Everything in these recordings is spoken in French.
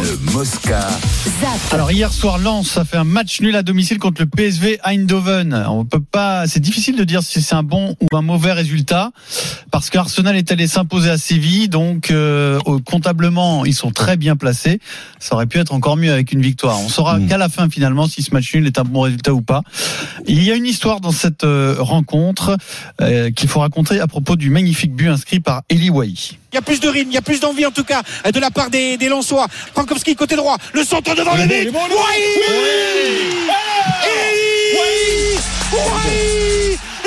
Le Mosca. Alors hier soir, Lens a fait un match nul à domicile contre le PSV Eindhoven. On peut pas, c'est difficile de dire si c'est un bon ou un mauvais résultat parce qu'Arsenal est allé s'imposer à Séville, donc euh, comptablement ils sont très bien placés. Ça aurait pu être encore mieux avec une victoire. On saura qu'à la fin finalement si ce match nul est un bon résultat ou pas. Il y a une histoire dans cette euh, rencontre euh, qu'il faut raconter à propos du magnifique but inscrit par Eli Wahi. Il y a plus de rythme, il y a plus d'envie en tout cas de la part des, des Lensois. Frankowski côté droit, le centre devant le but. Oui.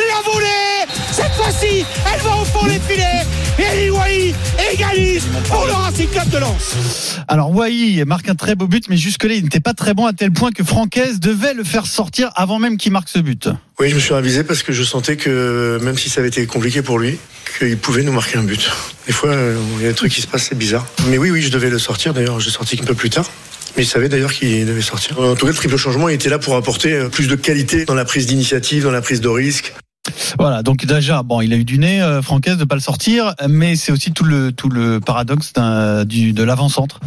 La volée! Cette fois-ci, elle va au fond des filets. Et Wai égalise pour le Racing Club de Lens. Alors Wai marque un très beau but, mais jusque-là il n'était pas très bon à tel point que Francaise devait le faire sortir avant même qu'il marque ce but. Oui, je me suis ravisé parce que je sentais que même si ça avait été compliqué pour lui, qu'il pouvait nous marquer un but. Des fois, euh, il y a des trucs qui se passent, c'est bizarre. Mais oui, oui, je devais le sortir. D'ailleurs, je l'ai sorti un peu plus tard. Mais il savait d'ailleurs qu'il devait sortir. En tout cas, le triple changement il était là pour apporter euh, plus de qualité dans la prise d'initiative, dans la prise de risque. Voilà, donc déjà, bon, il a eu du nez, euh, Francaise, de pas le sortir, mais c'est aussi tout le tout le paradoxe d'un- du, de l'avant-centre.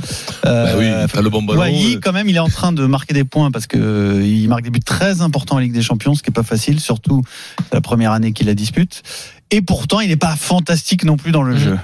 Euh, Bah oui, t'as le bon ballon, Wai, euh. quand même, il est en train de marquer des points parce que euh, il marque des buts très importants en Ligue des Champions, ce qui est pas facile, surtout la première année qu'il la dispute. Et pourtant, il n'est pas fantastique non plus dans le jeu.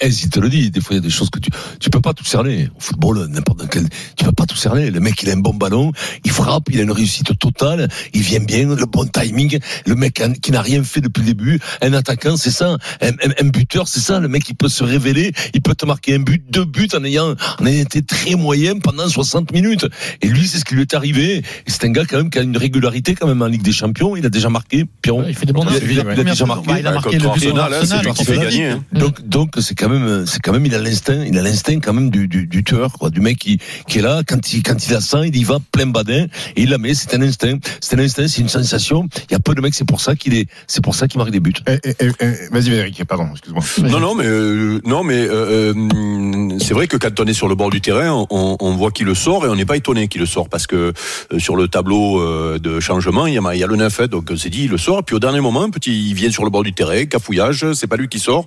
Mais si te le dis, des fois il y a des choses que tu tu peux pas tout cerner. Au football, n'importe quel, tu peux pas tout cerner. Le mec il a un bon ballon, il frappe, il a une réussite totale, il vient bien, le bon timing. Le mec qui n'a rien fait depuis le début, un attaquant, c'est ça. Un, un- un buteur, c'est ça. Le mec il peut se révéler, il peut te marquer un but, deux buts en ayant en ayant été très moyen pendant 60 minutes. Et lui c'est ce qui lui est arrivé. Et c'est un gars quand même qui a une régularité quand même en Ligue des Champions. Il a déjà marqué. Pierrot. il fait des bons il, il a- ouais. il a déjà marqué. Bah, il a marqué le but Arsenal, hein, c'est Arsenal, lui qui contre fait Séville. gagner. hein. Donc, donc c'est quand même, c'est quand même, il a l'instinct, il a l'instinct quand même du, du, du tueur, quoi, du mec qui, qui est là, quand il, quand il la sent, il y va plein badin, et il la met, c'est un instinct, c'est un instinct, c'est une sensation. Il y a peu de mecs, c'est pour ça qu'il est, c'est pour ça qu'il marque des buts. Eh, eh, eh, eh, Vas-y, Eric, pardon, excuse-moi. Non, non, mais euh, non, mais euh, euh, c'est vrai que quand on est sur le bord du terrain, on, on voit qu'il le sort et on n'est pas étonné qu'il le sort parce que euh, sur le tableau euh, de changement, il y a, il y a le 9, hein, donc c'est dit, il le sort. Puis au dernier moment, petit, il vient sur le bord du terrain, cafouillage, c'est pas lui qui sort,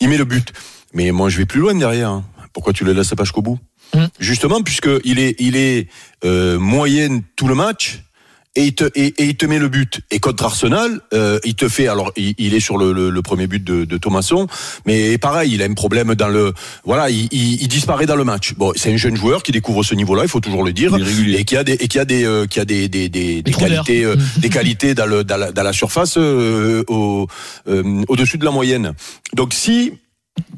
il met le but. Mais moi, je vais plus loin derrière. hein. Pourquoi tu le laisses pas jusqu'au bout Justement, puisque il est, il est euh, moyenne tout le match. Et il, te, et, et il te met le but. Et contre Arsenal, euh, il te fait. Alors, il, il est sur le, le, le premier but de, de Thomasson, mais pareil, il a un problème dans le. Voilà, il, il, il disparaît dans le match. Bon, c'est un jeune joueur qui découvre ce niveau-là, il faut toujours le dire, et qui a des, et qui a des, euh, qui a des, des, des, des qualités, euh, des qualités dans, le, dans, la, dans la surface euh, au, euh, au-dessus de la moyenne. Donc, si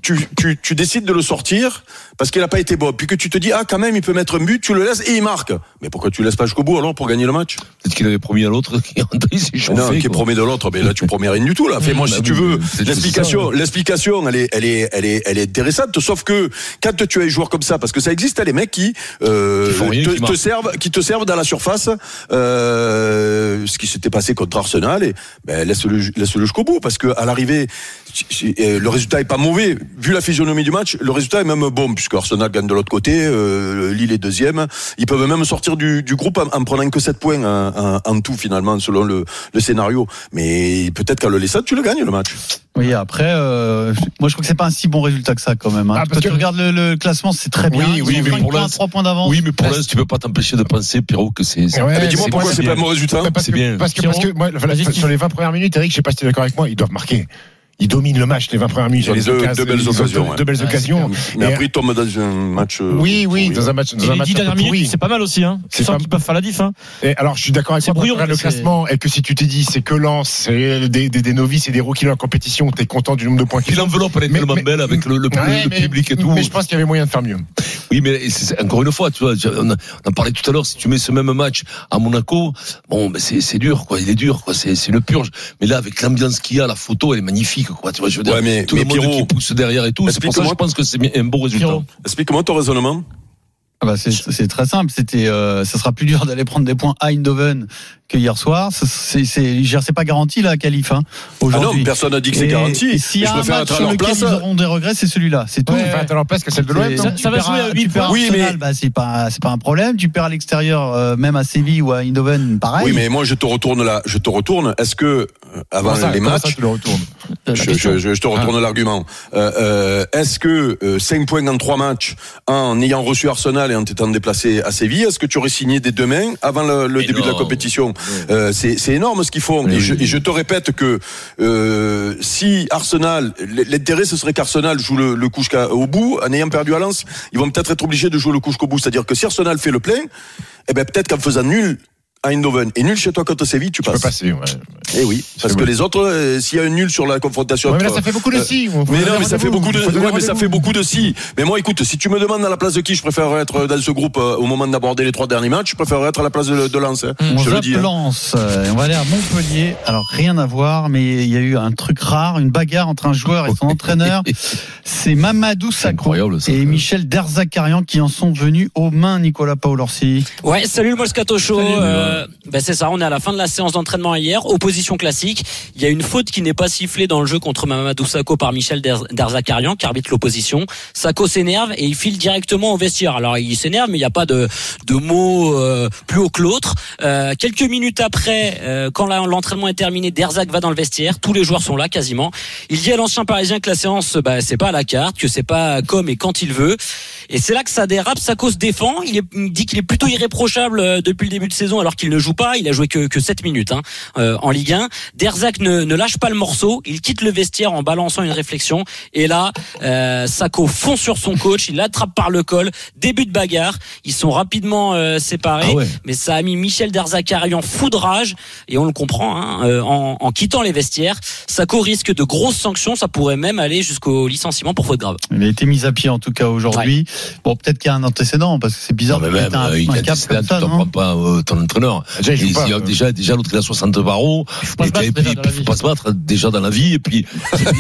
tu, tu, tu décides de le sortir parce qu'il n'a pas été bon, puis que tu te dis ah quand même il peut mettre un but, tu le laisses et il marque. Mais pourquoi tu laisses pas jusqu'au bout alors pour gagner le match? Peut-être qu'il avait promis à l'autre qui s'est chauffé. Non, qui promet de l'autre, mais là tu promets rien du tout là. Fais-moi Bah si tu veux mais c'est- l'explication. L'explication, elle est, elle est, elle est, elle est intéressante. Sauf que quand tu as des joueurs comme ça, parce que ça existe, t'as les mecs qui, euh, Qui rien, te, qui te servent, qui te servent dans la surface. Euh, ce qui s'était passé contre Arsenal, et ben laisse-le, laisse-le jusqu'au bout, parce que à l'arrivée, euh, le résultat est pas mauvais. Vu la physionomie du match, le résultat est même bon, puisque Arsenal gagne de l'autre côté, euh, Lille est deuxième. Ils peuvent même sortir du, du groupe en, en prenant que 7 points en, en- en tout finalement, selon le, le scénario. Mais peut-être qu'à le laisser, tu le gagnes le match. Oui, après, euh, moi je crois que c'est pas un si bon résultat que ça quand même. Hein. Ah, Quand parce tu que- regardes le, le classement, c'est très bien. Oui, oui, mais pour points, l'instant- 3 points d'avance. Oui, mais pour l'instant, tu peux pas t'empêcher de penser, Pierrot, que c'est, c'est- Ouais, Ah, mais dis-moi pourquoi c'est pas un bon résultat parce C'est que, bien. Parce que, parce que moi, voilà, sur les 20 premières minutes, Eric, je sais pas si tu es d'accord avec moi, ils doivent marquer. Ils dominent le match, les 20 premières minutes. Ils ont deux- deux belles occasions, Deux, belles occasions. Mais Et- après, il tombe dans un match. euh, oui, oui, dans un match, dans un match c'est pas mal aussi. Hein. C'est ça pas- qui peuvent faire la diff. Hein. Et alors, je suis d'accord avec toi brouillon, le c'est- classement et que si tu t'es dit c'est que Lens, c'est des, des, des novices et des rookies la compétition, t'es content du nombre de points Puis qu'ils ont. l'enveloppe, elle est Mais- tellement mais- belle avec le, le, Ouais, le mais- public et tout. Mais je pense qu'il y avait moyen de faire mieux. Oui, mais encore une fois, tu vois, on, en parlait tout à l'heure. Si tu mets ce même match à Monaco, bon, ben c'est c'est dur, quoi. Il est dur, quoi. C'est c'est une purge. Mais là, avec l'ambiance qu'il y a, la photo, elle est magnifique, quoi. Tu vois, je veux dire, Ouais, mais- tout mais le monde Pierrot, qui pousse derrière et tout. C'est pour ça que je pense que c'est un bon résultat. Explique-moi ton raisonnement. Ah bah c'est c'est très simple. C'était, euh, ça sera plus dur d'aller prendre des points à Eindhoven que hier soir. C'est, c'est, pas garanti là, qualif. Hein, Ah non, aujourd'hui. personne n'a dit que c'est garanti. A je un préfère match être à sur leur lequel place. ils auront des regrets, c'est celui-là. C'est tout. Ouais, enfin, t'as leur place que celle de l'OM. Tu ça va perds jouer à- à tu huit perds à points. Oui, Arsenal, mais- bah, c'est pas, c'est pas un problème. Tu perds à l'extérieur, euh, même à Séville ou à Eindhoven, pareil. Oui, mais moi je te retourne là, je te retourne. Est-ce que euh, avant ça, les matchs, je, je- je- je te retourne l'argument. Euh, euh, Est-ce que 5 points en 3 matchs, en ayant reçu Arsenal et en t'étant déplacé à Séville, est-ce que tu aurais signé des deux mains avant le, début de la compétition Euh, C'est c'est énorme ce qu'ils font. Et je, oui. et je te répète que euh, si Arsenal, l'intérêt ce serait qu'Arsenal joue le, le coup jusqu'au bout, en ayant perdu à Lens, ils vont peut-être être obligés de jouer le coup jusqu'au bout. C'est-à-dire que si Arsenal fait le plein, eh ben peut-être qu'en faisant nul à Eindhoven et nul chez toi contre Séville, tu Tu peux passes. passer, ouais. Eh oui, parce que les autres, euh, s'il y a un nul sur la confrontation. Ouais, mais là, ça fait beaucoup de euh, si. mais non, mais ça fait beaucoup de, ouais, mais ça fait beaucoup de si. Mais moi, écoute, si tu me demandes à la place de qui je préfère être dans ce groupe euh, au moment d'aborder les trois derniers matchs, je préfère être à la place de, de Lens. hein. On je te le dis. hein. Lens. Euh, On va aller à Montpellier. Alors rien à voir, mais il y a eu un truc rare, une bagarre entre un joueur et son entraîneur. C'est Mamadou Sakho et Michel Derzakarian qui en sont venus aux mains, Nicolas Paolorsi. Ouais, salut le Moscato Show. Salut. Euh, ben c'est ça, on est à la fin de la séance d'entraînement hier. Opposition classique. Il y a une faute qui n'est pas sifflée dans le jeu contre Mamadou Sakho par Michel Derzakarian, qui arbitre l'opposition. Sakho s'énerve et il file directement au vestiaire. Alors il s'énerve, mais il n'y a pas de, de mots euh, plus haut que l'autre. Euh, quelques minutes après, euh, quand l'entraînement est terminé, Derzak va dans le vestiaire. Tous les joueurs sont là quasiment. Il dit à l'ancien parisien que la séance, bah, c'est pas à la carte, que c'est pas comme et quand il veut. Et c'est là que ça dérape. Sakho se défend. Il, il dit qu'il est plutôt irréprochable euh, depuis le début de saison, alors qu'il ne joue pas. Il a joué que, que 7 minutes hein, euh, en Ligue 1. Derzak ne, ne lâche pas le morceau. Il quitte le vestiaire en balançant une réflexion. Et là, euh, Sakho fond sur son coach. Il l'attrape par le col. Début de bagarre. Ils sont rapidement euh, séparés. Ah ouais. Mais ça a mis Michel Derzakarian fou de rage. Et on le comprend, hein, euh, en, en quittant les vestiaires. Sakho risque de grosses sanctions. Ça pourrait même aller jusqu'au licenciement pour faute grave. Il a été mis à pied en tout cas aujourd'hui. Bon, peut-être qu'il y a un antécédent parce que c'est bizarre Non, mais même, un, euh, il un a cap comme tu ça, t'en non prends pas euh, ton entraîneur. Déjà, il pas, si, euh. déjà, déjà l'autre il a 60 barreaux. faut pas Et se battre puis, faut pas se battre déjà dans la vie. Et puis,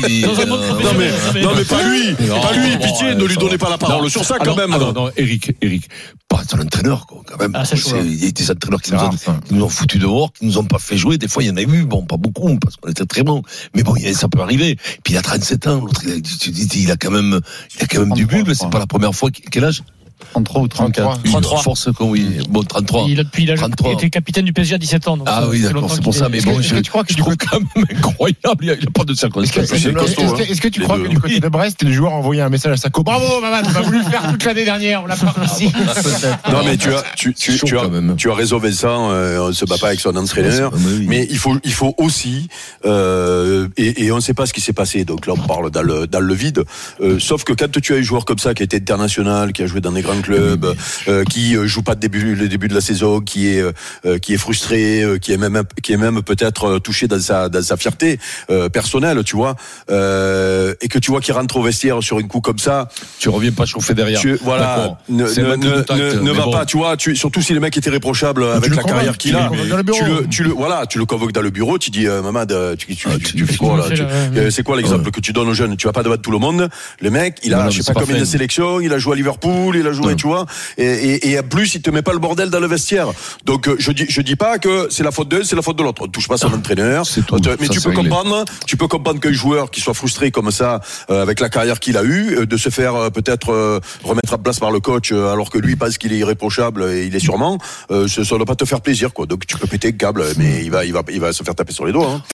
et euh, Non mais, Mais- non mais pas lui, Non, pas lui, bon, pitié, ouais, ne lui donnez va. pas la parole Non, sur ça quand même. alors, non, Eric, Eric, pas ton entraîneur, quoi, quand même. Ah. Il y a des entraîneurs qui nous, ont, rare, ça. qui nous ont foutu dehors, qui nous ont pas fait jouer. Des fois, il y en a eu, bon, pas beaucoup, parce qu'on était très bons. Mais bon, il a- ça peut arriver. Puis il a 37 ans, l'autre, il a, il a quand même, il a quand même du 33, bulbe, je c'est pas la première fois. Quel âge? 33 ou 34. 33. Force, quoi, oui. Bon, 33. Il a, puis il a 33. été capitaine du PSG à 17 ans. donc Ah oui, d'accord, c'est pour ça, mais bon, que- je, est-ce que tu crois que je du trouve quand même incroyable, il n'y a, a pas de Est-ce que, circonstances. est-ce que- hein. tu crois deux. que du côté de Brest, les joueurs ont envoyé un message à Sako Bravo, Mamad, on a voulu le faire toute l'année dernière, on l'a pas réussi. Non mais tu as, tu, tu, tu as, quand même. tu as raison Vincent, euh, on se bat pas avec son entraîneur. Oui. Mais il faut, il faut aussi, euh, et, et on ne sait pas ce qui s'est passé. Donc là, on parle dans le, dans le vide. Euh, sauf que quand tu as un joueur comme ça qui a été international, qui a joué dans des grands clubs, euh, qui euh, joue pas de début, le début de la saison, qui est, euh, qui est frustré, qui est même, qui est même peut-être touché dans sa, dans sa fierté euh, personnelle, tu vois, et que tu vois qu'il rentre au vestiaire sur une coup comme ça, Tu reviens pas chauffer derrière. tu, voilà, ne, ne, tact, va bon. pas, tu vois, tu, surtout si le mec était réprochable avec la carrière qu'il a, tu le, tu le, voilà, tu le convoques dans le bureau, tu dis, Mamad, euh, tu, tu, Ah, tu, fais quoi là C'est quoi l'exemple que tu donnes aux jeunes? Tu vas pas devant tout le monde. Le mec, il a, je sais pas combien de sélections, il a joué à Liverpool, il a joué, Non. tu vois, et, et, et en plus, il te met pas le bordel dans le vestiaire. Donc, euh, je dis, je dis pas que c'est la faute d'un, c'est la faute de l'autre. On touche pas son entraîneur. c'est tout. Mais tu peux réglé. comprendre, tu peux comprendre qu'un joueur qui soit frustré comme ça, euh, avec la carrière qu'il a eue, euh, de se faire euh, peut-être euh, remettre à place par le coach, euh, alors que lui pense qu'il est irréprochable et il est sûrement, euh, ça ne doit pas te faire plaisir, quoi. Donc tu peux péter le câble, mais il va, il va, il va se faire taper sur les doigts. hein.